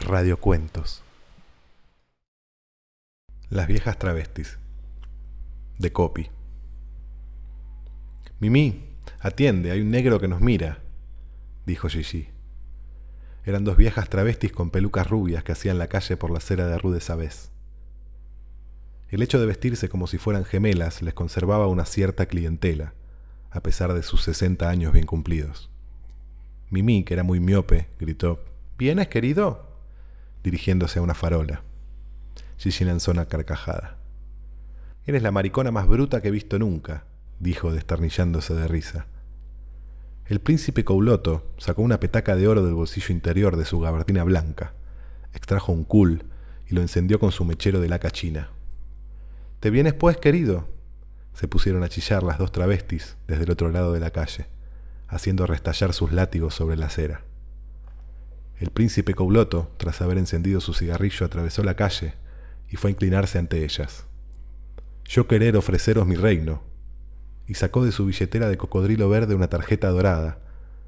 Radiocuentos. Las viejas travestis. De Copy. Mimi, atiende, hay un negro que nos mira, dijo Gigi. Eran dos viejas travestis con pelucas rubias que hacían la calle por la acera de Rue de Sabés. El hecho de vestirse como si fueran gemelas les conservaba una cierta clientela, a pesar de sus 60 años bien cumplidos. Mimi, que era muy miope, gritó, ¿Vienes, querido? dirigiéndose a una farola. Gigi lanzó una carcajada. Eres la maricona más bruta que he visto nunca, dijo desternillándose de risa. El príncipe Couloto sacó una petaca de oro del bolsillo interior de su gabardina blanca, extrajo un cul y lo encendió con su mechero de laca china. ¿Te vienes pues, querido? Se pusieron a chillar las dos travestis desde el otro lado de la calle, haciendo restallar sus látigos sobre la acera. El príncipe Couloto, tras haber encendido su cigarrillo, atravesó la calle y fue a inclinarse ante ellas. Yo querer ofreceros mi reino, y sacó de su billetera de cocodrilo verde una tarjeta dorada,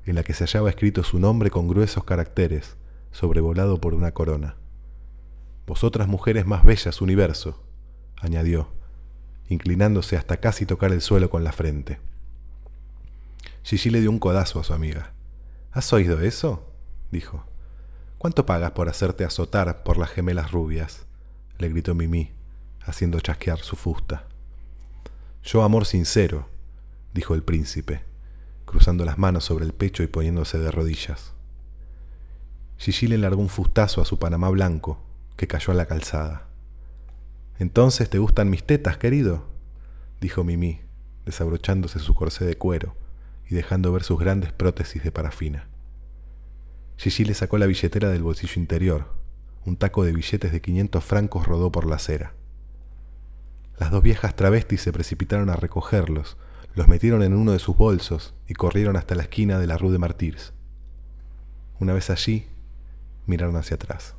en la que se hallaba escrito su nombre con gruesos caracteres, sobrevolado por una corona. Vosotras mujeres más bellas universo, añadió, inclinándose hasta casi tocar el suelo con la frente. Gigi le dio un codazo a su amiga. ¿Has oído eso? dijo. ¿Cuánto pagas por hacerte azotar por las gemelas rubias? le gritó Mimi, haciendo chasquear su fusta. Yo amor sincero, dijo el príncipe, cruzando las manos sobre el pecho y poniéndose de rodillas. Gigi le largó un fustazo a su panamá blanco, que cayó a la calzada. Entonces te gustan mis tetas, querido, dijo Mimi, desabrochándose su corsé de cuero y dejando ver sus grandes prótesis de parafina. Gigi le sacó la billetera del bolsillo interior. Un taco de billetes de 500 francos rodó por la acera. Las dos viejas travestis se precipitaron a recogerlos, los metieron en uno de sus bolsos y corrieron hasta la esquina de la Rue de Martyrs. Una vez allí, miraron hacia atrás.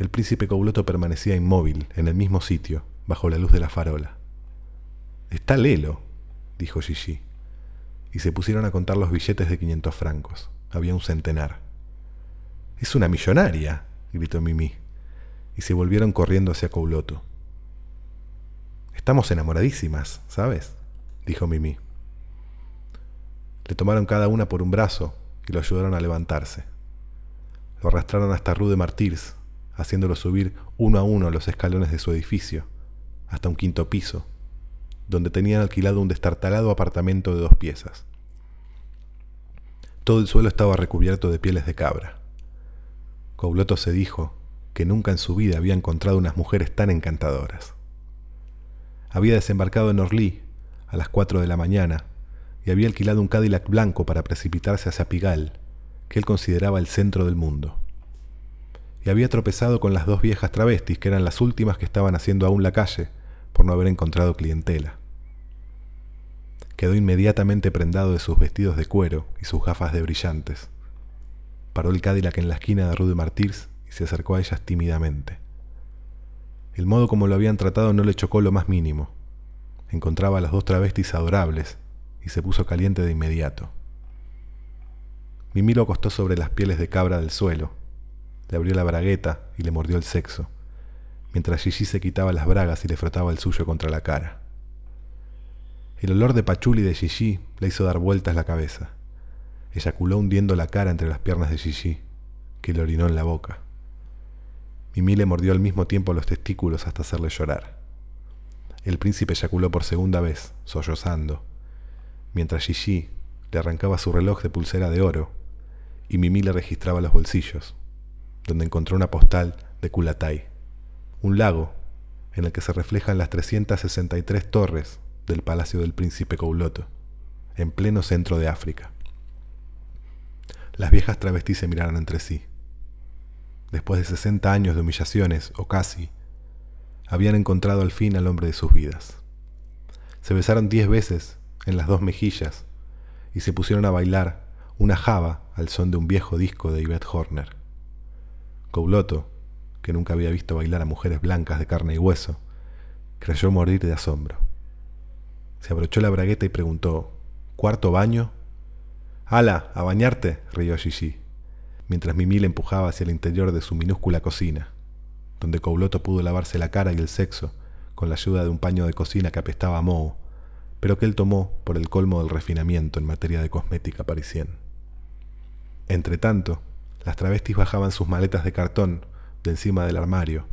El príncipe Couloto permanecía inmóvil, en el mismo sitio, bajo la luz de la farola. Está Lelo, dijo Gigi, y se pusieron a contar los billetes de 500 francos. Había un centenar. Es una millonaria, gritó Mimi, y se volvieron corriendo hacia Couloto. Estamos enamoradísimas, ¿sabes? dijo Mimi. Le tomaron cada una por un brazo y lo ayudaron a levantarse. Lo arrastraron hasta Rue de Martyrs, haciéndolo subir uno a uno los escalones de su edificio, hasta un quinto piso, donde tenían alquilado un destartalado apartamento de dos piezas. Todo el suelo estaba recubierto de pieles de cabra. Couloto se dijo que nunca en su vida había encontrado unas mujeres tan encantadoras. Había desembarcado en Orly a las cuatro de la mañana y había alquilado un Cadillac blanco para precipitarse hacia Pigalle, que él consideraba el centro del mundo. Y había tropezado con las dos viejas travestis, que eran las últimas que estaban haciendo aún la calle, por no haber encontrado clientela. Quedó inmediatamente prendado de sus vestidos de cuero y sus gafas de brillantes. Paró el Cadillac en la esquina de Rue de Martyrs y se acercó a ellas tímidamente. El modo como lo habían tratado no le chocó lo más mínimo encontraba a las dos travestis adorables y se puso caliente de inmediato. Mimi lo acostó sobre las pieles de cabra del suelo, le abrió la bragueta y le mordió el sexo, mientras Gigi se quitaba las bragas y le frotaba el suyo contra la cara. El olor de pachuli de Gigi le hizo dar vueltas la cabeza. Eyaculó hundiendo la cara entre las piernas de Gigi, que le orinó en la boca. Mimi le mordió al mismo tiempo los testículos hasta hacerle llorar. El príncipe eyaculó por segunda vez, sollozando, mientras Gigi le arrancaba su reloj de pulsera de oro y Mimi le registraba los bolsillos, donde encontró una postal de Kulatay, un lago en el que se reflejan las 363 torres del palacio del príncipe Couloto, en pleno centro de África. Las viejas travestis se miraron entre sí. Después de 60 años de humillaciones, o casi, habían encontrado al fin al hombre de sus vidas. Se besaron diez veces en las dos mejillas y se pusieron a bailar una java al son de un viejo disco de Yvette Horner. Couloto, que nunca había visto bailar a mujeres blancas de carne y hueso, creyó morir de asombro. Se abrochó la bragueta y preguntó, ¿Cuarto baño? ¡Hala! ¿A bañarte? rió Gigi, mientras Mimi le empujaba hacia el interior de su minúscula cocina, donde Couloto pudo lavarse la cara y el sexo con la ayuda de un paño de cocina que apestaba a moho, pero que él tomó por el colmo del refinamiento en materia de cosmética parisien. Entretanto, las travestis bajaban sus maletas de cartón de encima del armario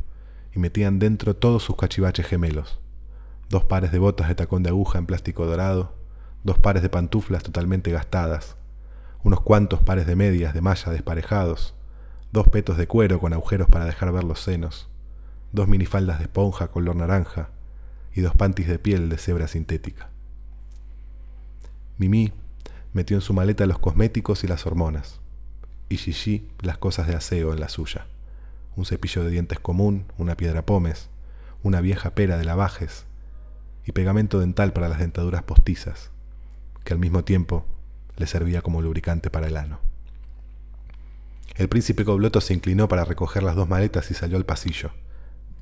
y metían dentro todos sus cachivaches gemelos, dos pares de botas de tacón de aguja en plástico dorado, dos pares de pantuflas totalmente gastadas, unos cuantos pares de medias de malla desparejados, dos petos de cuero con agujeros para dejar ver los senos, dos minifaldas de esponja color naranja y dos panties de piel de cebra sintética. Mimi metió en su maleta los cosméticos y las hormonas, y Gigi las cosas de aseo en la suya. Un cepillo de dientes común, una piedra pómez, una vieja pera de lavajes y pegamento dental para las dentaduras postizas, que al mismo tiempo le servía como lubricante para el ano. El príncipe Cobloto se inclinó para recoger las dos maletas y salió al pasillo,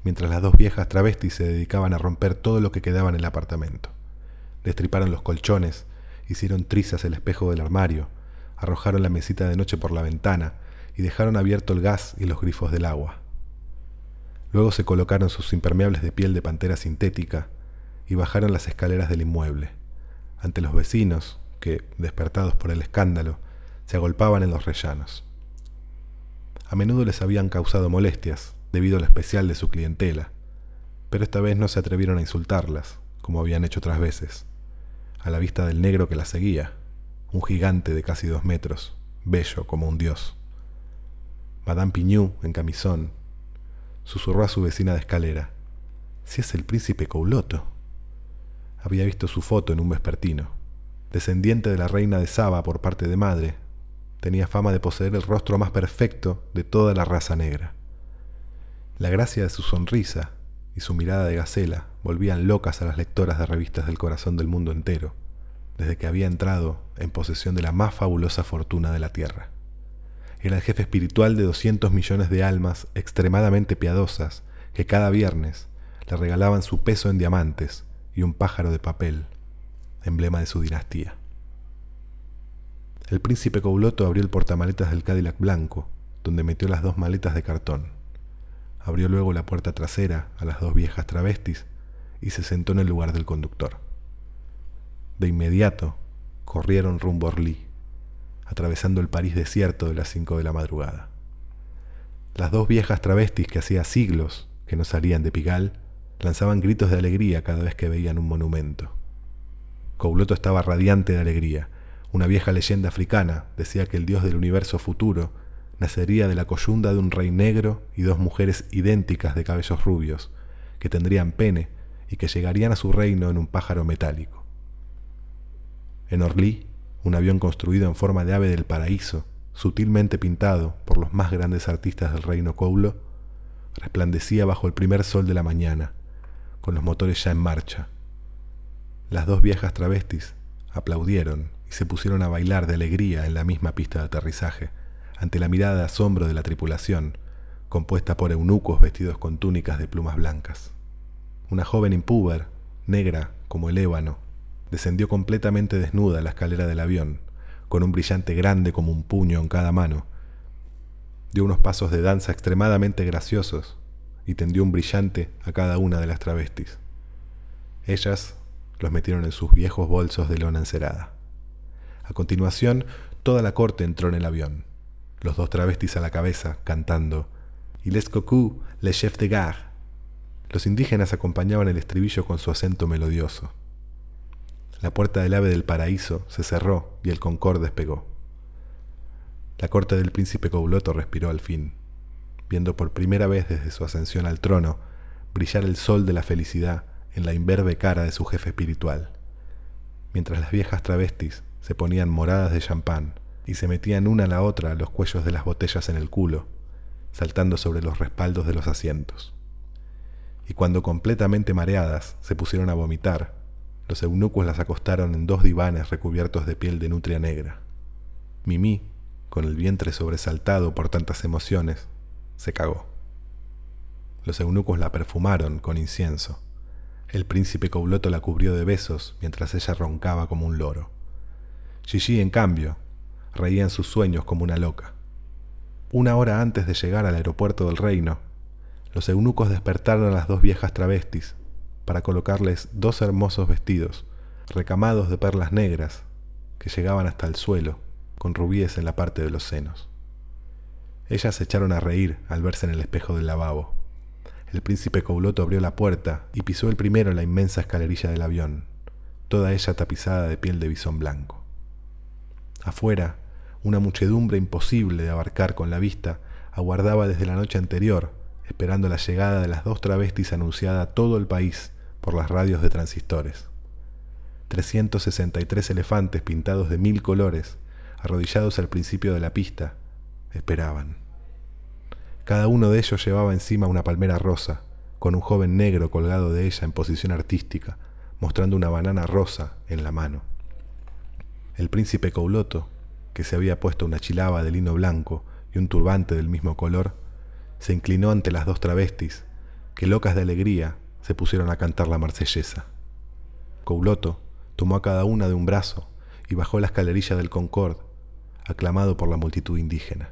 mientras las dos viejas travestis se dedicaban a romper todo lo que quedaba en el apartamento. Destriparon los colchones, hicieron trizas el espejo del armario, arrojaron la mesita de noche por la ventana y dejaron abierto el gas y los grifos del agua. Luego se colocaron sus impermeables de piel de pantera sintética y bajaron las escaleras del inmueble, ante los vecinos, que, despertados por el escándalo, se agolpaban en los rellanos. A menudo les habían causado molestias, debido al especial de su clientela, pero esta vez no se atrevieron a insultarlas, como habían hecho otras veces, a la vista del negro que las seguía, un gigante de casi dos metros, bello como un dios. Madame Pignou, en camisón, susurró a su vecina de escalera, si es el príncipe Couloto. Había visto su foto en un vespertino descendiente de la reina de Saba por parte de madre, tenía fama de poseer el rostro más perfecto de toda la raza negra. La gracia de su sonrisa y su mirada de gacela volvían locas a las lectoras de revistas del corazón del mundo entero, desde que había entrado en posesión de la más fabulosa fortuna de la tierra. Era el jefe espiritual de 200 millones de almas extremadamente piadosas que cada viernes le regalaban su peso en diamantes y un pájaro de papel emblema de su dinastía. El príncipe Couloto abrió el portamaletas del Cadillac blanco, donde metió las dos maletas de cartón. Abrió luego la puerta trasera a las dos viejas travestis y se sentó en el lugar del conductor. De inmediato corrieron rumbo a Orly, atravesando el París desierto de las cinco de la madrugada. Las dos viejas travestis que hacía siglos que no salían de Pigalle lanzaban gritos de alegría cada vez que veían un monumento. Couloto estaba radiante de alegría. Una vieja leyenda africana decía que el dios del universo futuro nacería de la coyunda de un rey negro y dos mujeres idénticas de cabellos rubios, que tendrían pene y que llegarían a su reino en un pájaro metálico. En Orly, un avión construido en forma de ave del paraíso, sutilmente pintado por los más grandes artistas del reino Coulo, resplandecía bajo el primer sol de la mañana, con los motores ya en marcha, las dos viejas travestis aplaudieron y se pusieron a bailar de alegría en la misma pista de aterrizaje, ante la mirada de asombro de la tripulación, compuesta por eunucos vestidos con túnicas de plumas blancas. Una joven impúber, negra como el ébano, descendió completamente desnuda la escalera del avión, con un brillante grande como un puño en cada mano. Dio unos pasos de danza extremadamente graciosos y tendió un brillante a cada una de las travestis. Ellas los metieron en sus viejos bolsos de lona encerada. A continuación, toda la corte entró en el avión, los dos travestis a la cabeza, cantando «Il les cocu, le chef de gare». Los indígenas acompañaban el estribillo con su acento melodioso. La puerta del ave del paraíso se cerró y el Concorde despegó. La corte del príncipe Couloto respiró al fin, viendo por primera vez desde su ascensión al trono brillar el sol de la felicidad en la imberbe cara de su jefe espiritual, mientras las viejas travestis se ponían moradas de champán y se metían una a la otra los cuellos de las botellas en el culo, saltando sobre los respaldos de los asientos. Y cuando completamente mareadas se pusieron a vomitar, los eunucos las acostaron en dos divanes recubiertos de piel de nutria negra. Mimi, con el vientre sobresaltado por tantas emociones, se cagó. Los eunucos la perfumaron con incienso el príncipe Couloto la cubrió de besos mientras ella roncaba como un loro. Gigi, en cambio, reía en sus sueños como una loca. Una hora antes de llegar al aeropuerto del reino, los eunucos despertaron a las dos viejas travestis para colocarles dos hermosos vestidos, recamados de perlas negras, que llegaban hasta el suelo, con rubíes en la parte de los senos. Ellas se echaron a reír al verse en el espejo del lavabo. El príncipe Couloto abrió la puerta y pisó el primero la inmensa escalerilla del avión, toda ella tapizada de piel de bisón blanco. Afuera, una muchedumbre imposible de abarcar con la vista aguardaba desde la noche anterior, esperando la llegada de las dos travestis anunciada a todo el país por las radios de transistores. 363 elefantes pintados de mil colores, arrodillados al principio de la pista, esperaban. Cada uno de ellos llevaba encima una palmera rosa, con un joven negro colgado de ella en posición artística, mostrando una banana rosa en la mano. El príncipe Couloto, que se había puesto una chilaba de lino blanco y un turbante del mismo color, se inclinó ante las dos travestis, que locas de alegría se pusieron a cantar la marsellesa. Couloto tomó a cada una de un brazo y bajó la escalerilla del Concord, aclamado por la multitud indígena.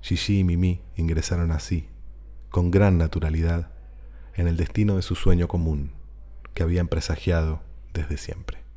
Gigi y Mimi ingresaron así, con gran naturalidad, en el destino de su sueño común, que habían presagiado desde siempre.